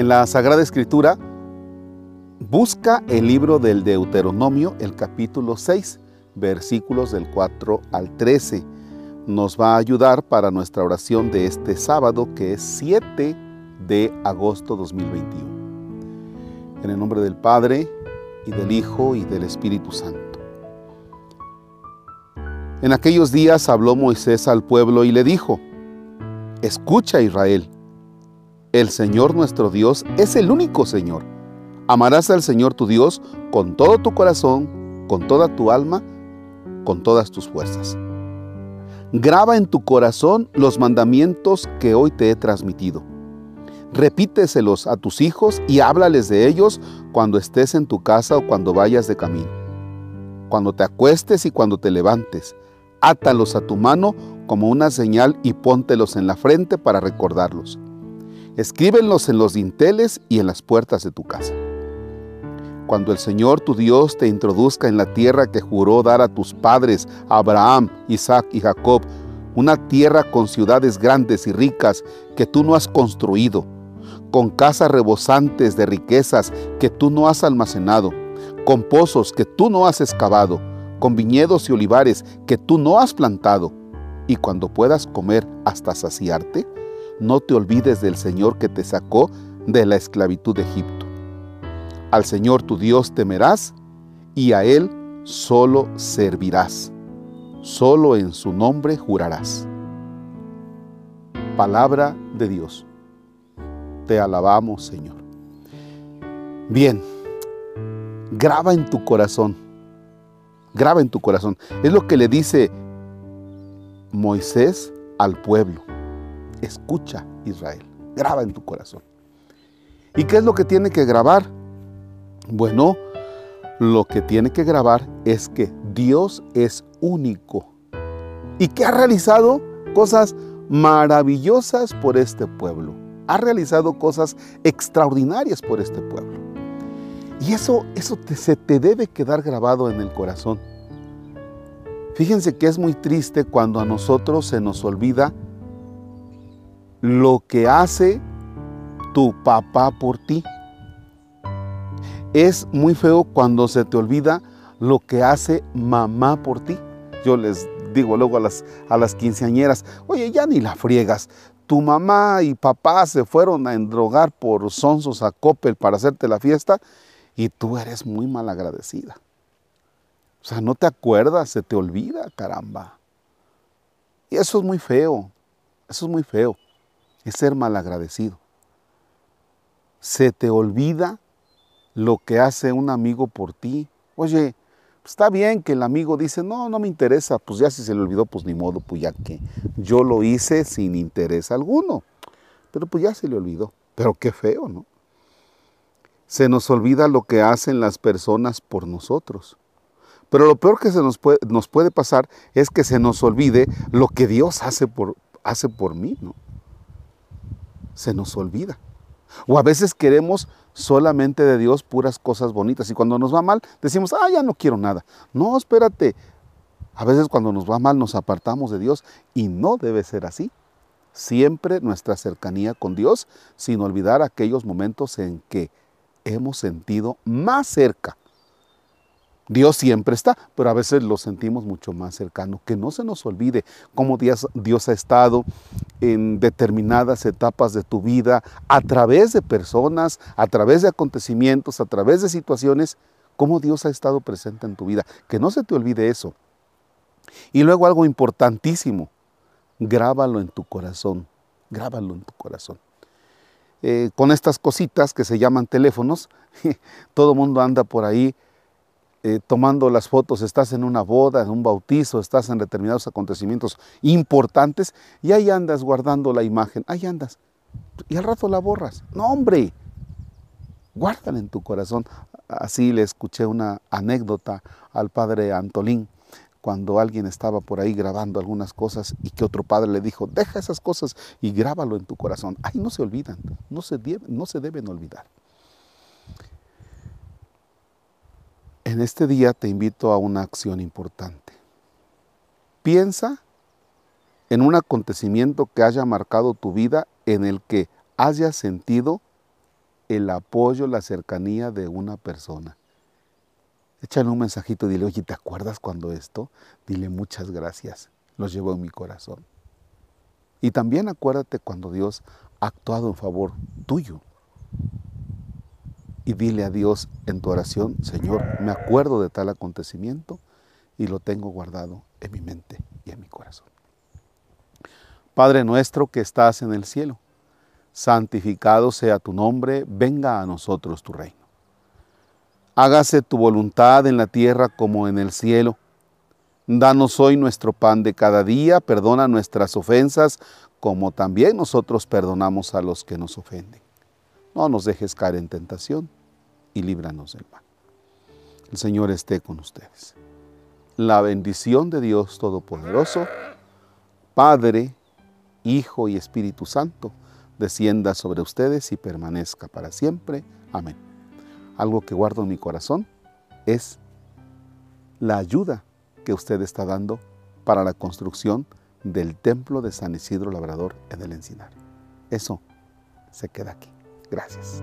En la Sagrada Escritura, busca el libro del Deuteronomio, el capítulo 6, versículos del 4 al 13. Nos va a ayudar para nuestra oración de este sábado, que es 7 de agosto 2021. En el nombre del Padre, y del Hijo, y del Espíritu Santo. En aquellos días habló Moisés al pueblo y le dijo, Escucha Israel, el Señor nuestro Dios es el único Señor. Amarás al Señor tu Dios con todo tu corazón, con toda tu alma, con todas tus fuerzas. Graba en tu corazón los mandamientos que hoy te he transmitido. Repíteselos a tus hijos y háblales de ellos cuando estés en tu casa o cuando vayas de camino, cuando te acuestes y cuando te levantes átalos a tu mano como una señal y póntelos en la frente para recordarlos. Escríbenlos en los dinteles y en las puertas de tu casa. Cuando el Señor tu Dios te introduzca en la tierra que juró dar a tus padres, Abraham, Isaac y Jacob, una tierra con ciudades grandes y ricas que tú no has construido, con casas rebosantes de riquezas que tú no has almacenado, con pozos que tú no has excavado, con viñedos y olivares que tú no has plantado, y cuando puedas comer hasta saciarte, no te olvides del Señor que te sacó de la esclavitud de Egipto. Al Señor tu Dios temerás y a Él solo servirás. Solo en su nombre jurarás. Palabra de Dios. Te alabamos, Señor. Bien, graba en tu corazón graba en tu corazón. Es lo que le dice Moisés al pueblo. Escucha Israel, graba en tu corazón. ¿Y qué es lo que tiene que grabar? Bueno, lo que tiene que grabar es que Dios es único y que ha realizado cosas maravillosas por este pueblo. Ha realizado cosas extraordinarias por este pueblo. Y eso, eso se te debe quedar grabado en el corazón. Fíjense que es muy triste cuando a nosotros se nos olvida lo que hace tu papá por ti. Es muy feo cuando se te olvida lo que hace mamá por ti. Yo les digo luego a las, a las quinceañeras, oye, ya ni la friegas. Tu mamá y papá se fueron a endrogar por sonsos a Coppel para hacerte la fiesta y tú eres muy mal agradecida. O sea, no te acuerdas, se te olvida, caramba. Y eso es muy feo, eso es muy feo, es ser mal agradecido. Se te olvida lo que hace un amigo por ti. Oye, está bien que el amigo dice, no, no me interesa, pues ya si se le olvidó, pues ni modo, pues ya que yo lo hice sin interés alguno. Pero pues ya se le olvidó. Pero qué feo, ¿no? se nos olvida lo que hacen las personas por nosotros. Pero lo peor que se nos puede, nos puede pasar es que se nos olvide lo que Dios hace por, hace por mí, ¿no? Se nos olvida. O a veces queremos solamente de Dios puras cosas bonitas y cuando nos va mal decimos, ah, ya no quiero nada. No, espérate. A veces cuando nos va mal nos apartamos de Dios y no debe ser así. Siempre nuestra cercanía con Dios sin olvidar aquellos momentos en que hemos sentido más cerca. Dios siempre está, pero a veces lo sentimos mucho más cercano. Que no se nos olvide cómo Dios, Dios, ha estado en determinadas etapas de tu vida, a través de personas, a través de acontecimientos, a través de situaciones, cómo Dios ha estado presente en tu vida. Que no se te olvide eso. Y luego algo importantísimo, grábalo en tu corazón, grábalo en tu corazón. Eh, con estas cositas que se llaman teléfonos. Todo mundo anda por ahí eh, tomando las fotos, estás en una boda, en un bautizo, estás en determinados acontecimientos importantes y ahí andas guardando la imagen, ahí andas. Y al rato la borras. No, hombre, guárdala en tu corazón. Así le escuché una anécdota al padre Antolín cuando alguien estaba por ahí grabando algunas cosas y que otro padre le dijo, deja esas cosas y grábalo en tu corazón. Ay, no se olvidan, no se, no se deben olvidar. En este día te invito a una acción importante. Piensa en un acontecimiento que haya marcado tu vida en el que hayas sentido el apoyo, la cercanía de una persona. Échale un mensajito y dile, oye, ¿te acuerdas cuando esto? Dile muchas gracias, los llevo en mi corazón. Y también acuérdate cuando Dios ha actuado en favor tuyo. Y dile a Dios en tu oración, Señor, me acuerdo de tal acontecimiento y lo tengo guardado en mi mente y en mi corazón. Padre nuestro que estás en el cielo, santificado sea tu nombre, venga a nosotros tu reino. Hágase tu voluntad en la tierra como en el cielo. Danos hoy nuestro pan de cada día, perdona nuestras ofensas como también nosotros perdonamos a los que nos ofenden. No nos dejes caer en tentación y líbranos del mal. El Señor esté con ustedes. La bendición de Dios Todopoderoso, Padre, Hijo y Espíritu Santo, descienda sobre ustedes y permanezca para siempre. Amén. Algo que guardo en mi corazón es la ayuda que usted está dando para la construcción del templo de San Isidro Labrador en el Encinar. Eso se queda aquí. Gracias.